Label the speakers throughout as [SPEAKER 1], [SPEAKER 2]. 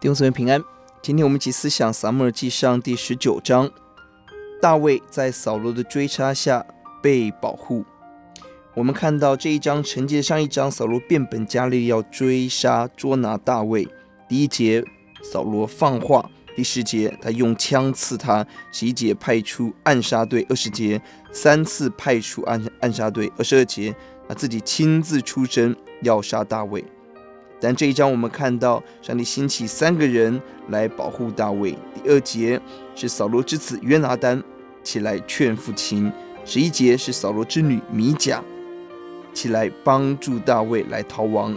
[SPEAKER 1] 弟兄姊妹平安，今天我们一起思想撒母耳记上第十九章。大卫在扫罗的追杀下被保护。我们看到这一章承接上一章，扫罗变本加厉要追杀捉拿大卫。第一节，扫罗放话；第十节，他用枪刺他；十一节，派出暗杀队；二十节，三次派出暗暗杀队；二十二节，他自己亲自出征要杀大卫。但这一章我们看到上帝兴起三个人来保护大卫。第二节是扫罗之子约拿单起来劝父亲；十一节是扫罗之女米甲起来帮助大卫来逃亡；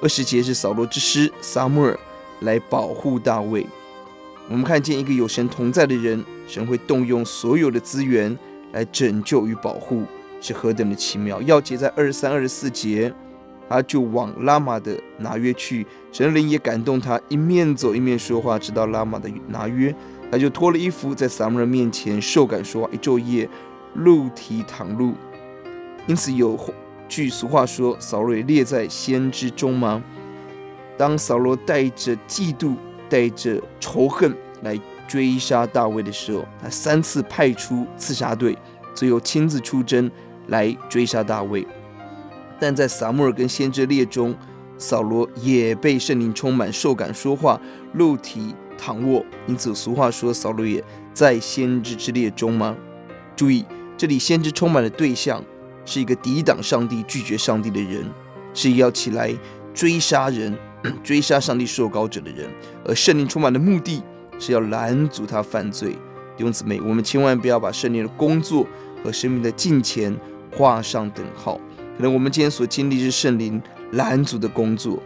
[SPEAKER 1] 二十节是扫罗之师撒母耳来保护大卫。我们看见一个有神同在的人，神会动用所有的资源来拯救与保护，是何等的奇妙！要结在二十三、二十四节。他就往拉玛的拿约去，神灵也感动他，一面走一面说话，直到拉玛的拿约，他就脱了衣服，在撒母人面前受感说话，一昼夜露体躺露。因此有句俗话说：“扫罗列在先知中吗？”当扫罗带着嫉妒、带着仇恨来追杀大卫的时候，他三次派出刺杀队，最后亲自出征来追杀大卫。但在撒母耳跟先知列中，扫罗也被圣灵充满，受感说话，露体躺卧。因此俗话说，扫罗也在先知之列中吗？注意，这里先知充满的对象是一个抵挡上帝、拒绝上帝的人，是要起来追杀人、追杀上帝受膏者的人。而圣灵充满的目的是要拦阻他犯罪。弟兄姊妹，我们千万不要把圣灵的工作和生命的金钱画上等号。可能我们今天所经历是圣灵拦阻的工作，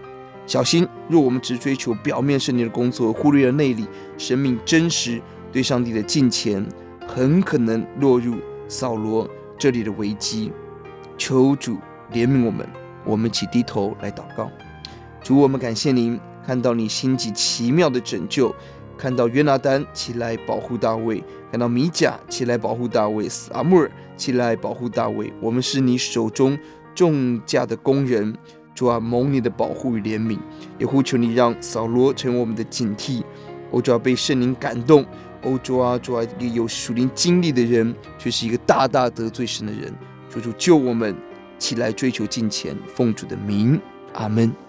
[SPEAKER 1] 小心！若我们只追求表面圣灵的工作，忽略了内里生命真实对上帝的敬虔，很可能落入扫罗这里的危机。求主怜悯我们，我们一起低头来祷告。主，我们感谢您，看到你兴起奇妙的拯救，看到约拿单起来保护大卫，看到米甲起来保护大卫，撒母耳起来保护大卫。我们是你手中。众家的工人，主啊，蒙你的保护与怜悯，也呼求你让扫罗成为我们的警惕。欧，主啊，被圣灵感动。欧，主啊，主啊，一个有属灵经历的人，却是一个大大得罪神的人。主主救我们，起来追求金钱，奉主的名，阿门。